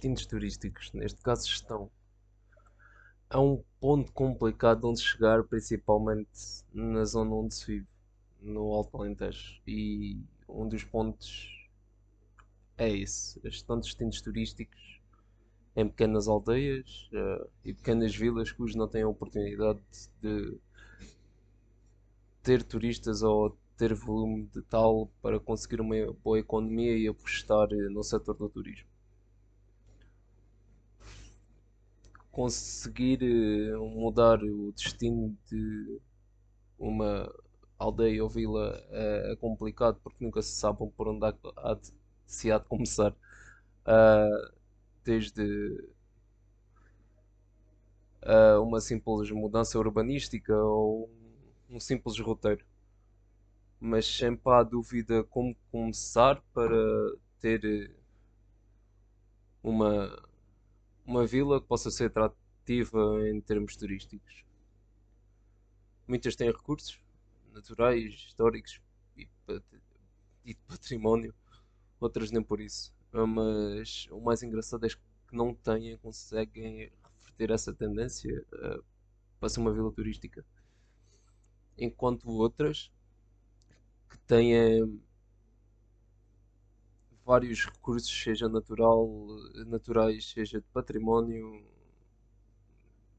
destinos turísticos, neste caso estão a um ponto complicado onde chegar, principalmente na zona onde se vive, no Alto Alentejo. E um dos pontos é esse. Estão destinos turísticos em pequenas aldeias uh, e pequenas vilas cujos não têm a oportunidade de ter turistas ou ter volume de tal para conseguir uma boa economia e apostar no setor do turismo. Conseguir eh, mudar o destino de uma aldeia ou vila é, é complicado porque nunca se sabe por onde há de, se há de começar. Uh, desde uh, uma simples mudança urbanística ou um simples roteiro. Mas sempre há dúvida como começar para ter uma, uma vila que possa ser atrativa em termos turísticos. Muitas têm recursos naturais, históricos e de património, outras nem por isso. Mas o mais engraçado é que não têm, conseguem reverter essa tendência uh, para ser uma vila turística enquanto outras que têm vários recursos, seja natural, naturais, seja de património,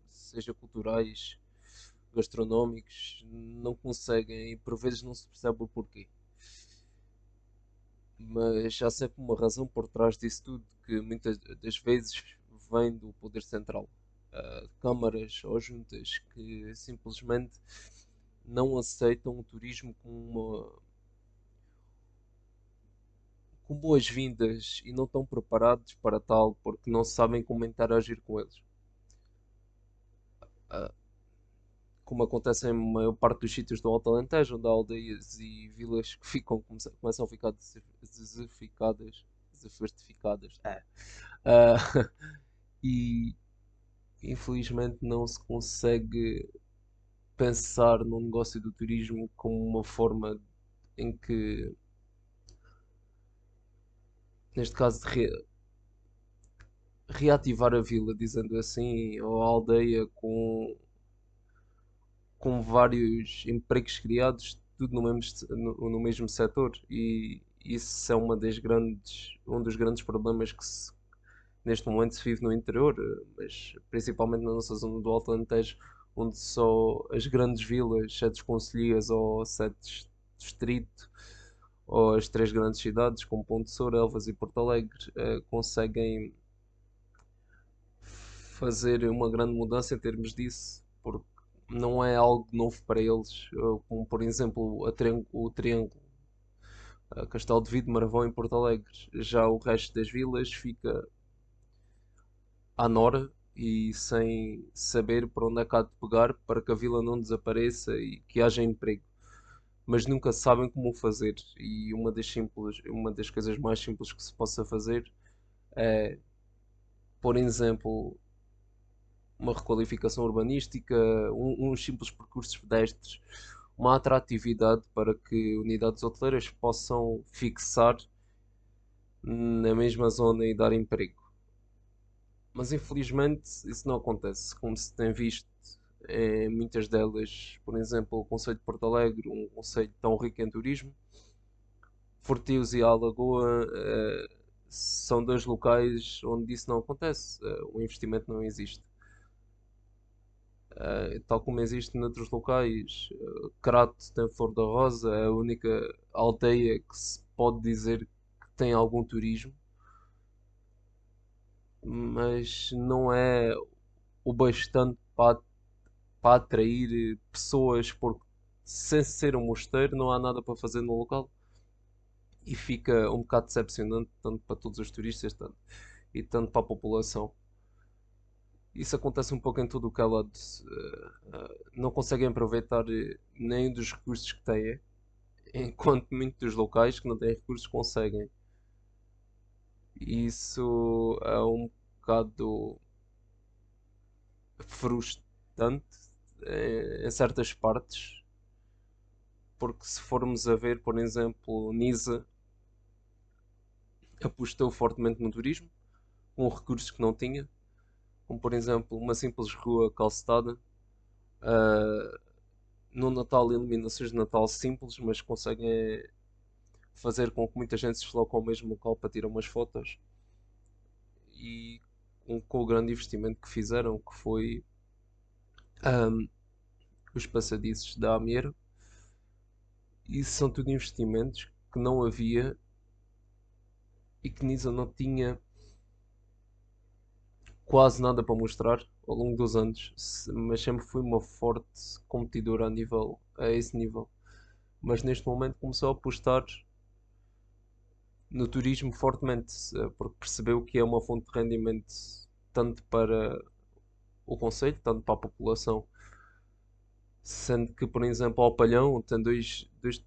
seja culturais, gastronómicos, não conseguem e por vezes não se percebe o porquê. Mas há sempre uma razão por trás disso tudo, que muitas das vezes vem do poder central. Uh, câmaras ou juntas que simplesmente não aceitam o turismo com uma com boas-vindas e não estão preparados para tal porque não sabem como interagir com eles. Ah, como acontece em maior parte dos sítios do Alto Alentejo, onde há aldeias e vilas que ficam, começam a ficar desertificadas, desertificadas, é. Uh, e infelizmente não se consegue pensar no negócio do turismo como uma forma em que, neste caso, de re... reativar a vila, dizendo assim, ou a aldeia com, com vários empregos criados, tudo no mesmo, no, no mesmo setor. E isso é uma das grandes, um dos grandes problemas que se, neste momento se vive no interior, mas principalmente na nossa zona do Alto Alentejo onde só as grandes vilas, sete concelhias ou sete distrito ou as três grandes cidades como Ponte Elvas e Porto Alegre eh, conseguem fazer uma grande mudança em termos disso, porque não é algo novo para eles, como por exemplo o Triângulo, Castelo de Vido, Maravão em Porto Alegre. Já o resto das vilas fica à Nora e sem saber por onde é que há de pegar para que a vila não desapareça e que haja emprego. Mas nunca sabem como fazer. E uma das, simples, uma das coisas mais simples que se possa fazer é, por exemplo, uma requalificação urbanística, um, uns simples percursos pedestres, uma atratividade para que unidades hoteleiras possam fixar na mesma zona e dar emprego. Mas infelizmente isso não acontece, como se tem visto em muitas delas, por exemplo, o Conselho de Porto Alegre, um conselho tão rico em turismo. Fortios e Alagoa eh, são dois locais onde isso não acontece, eh, o investimento não existe. Tal como existe noutros locais, Crato tem Flor da Rosa, é a única aldeia que se pode dizer que tem algum turismo mas não é o bastante para, para atrair pessoas, porque sem ser um mosteiro não há nada para fazer no local e fica um bocado decepcionante tanto para todos os turistas tanto, e tanto para a população. Isso acontece um pouco em todo o que é lado. Uh, uh, não conseguem aproveitar eh, nem dos recursos que têm, enquanto muitos locais que não têm recursos conseguem. Isso é um bocado frustrante em, em certas partes, porque se formos a ver, por exemplo, Nisa apostou fortemente no turismo, com recursos que não tinha, como por exemplo uma simples rua calçada. Uh, no Natal iluminações de Natal simples, mas conseguem fazer com que muita gente se desloque ao mesmo local para tirar umas fotos. E com, com o grande investimento que fizeram, que foi um, os passadiços da Ameiro. Isso são tudo investimentos que não havia e que Nisa não tinha quase nada para mostrar ao longo dos anos, mas sempre fui uma forte competidora a, nível, a esse nível. Mas neste momento começou a apostar no turismo fortemente, porque percebeu que é uma fonte de rendimento tanto para o Conselho, tanto para a população. Sendo que, por exemplo, ao Palhão tem dois, dois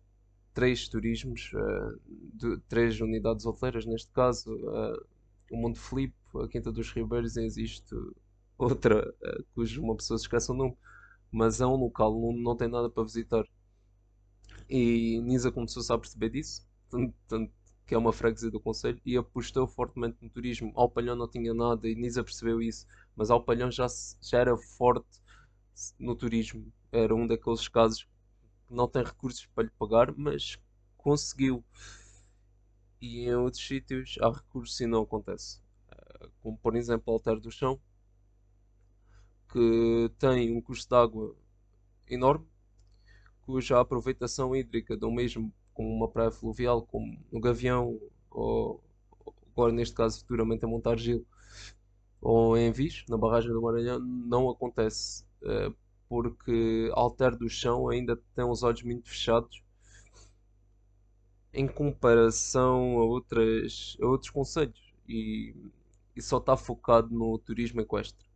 três turismos, uh, de, três unidades hoteleiras neste caso, uh, o Monte Filipe, a Quinta dos Ribeiros e existe outra uh, uma pessoa se esquece o nome, mas é um local, não, não tem nada para visitar. E Nisa começou-se a perceber disso, tanto, tanto que é uma freguesia do Conselho, e apostou fortemente no turismo. Alpalhão não tinha nada e Nisa percebeu isso, mas Alpalhão já, já era forte no turismo. Era um daqueles casos que não tem recursos para lhe pagar, mas conseguiu. E em outros sítios há recursos e não acontece. Eh, como por exemplo Alter do Chão, que tem um custo de água enorme, cuja aproveitação hídrica do mesmo como uma praia fluvial, como no Gavião, ou agora neste caso futuramente a Montargil, ou em Vis, na barragem do Maranhão, não acontece, eh, porque Alter do Chão ainda tem os olhos muito fechados em comparação a, outras, a outros conselhos e, e só está focado no turismo equestre.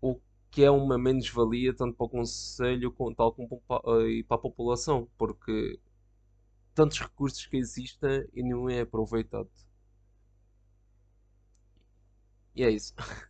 O que é uma menos-valia tanto para o Conselho tal como eh, e para a população, porque tantos recursos que existem e não é aproveitado. E é isso.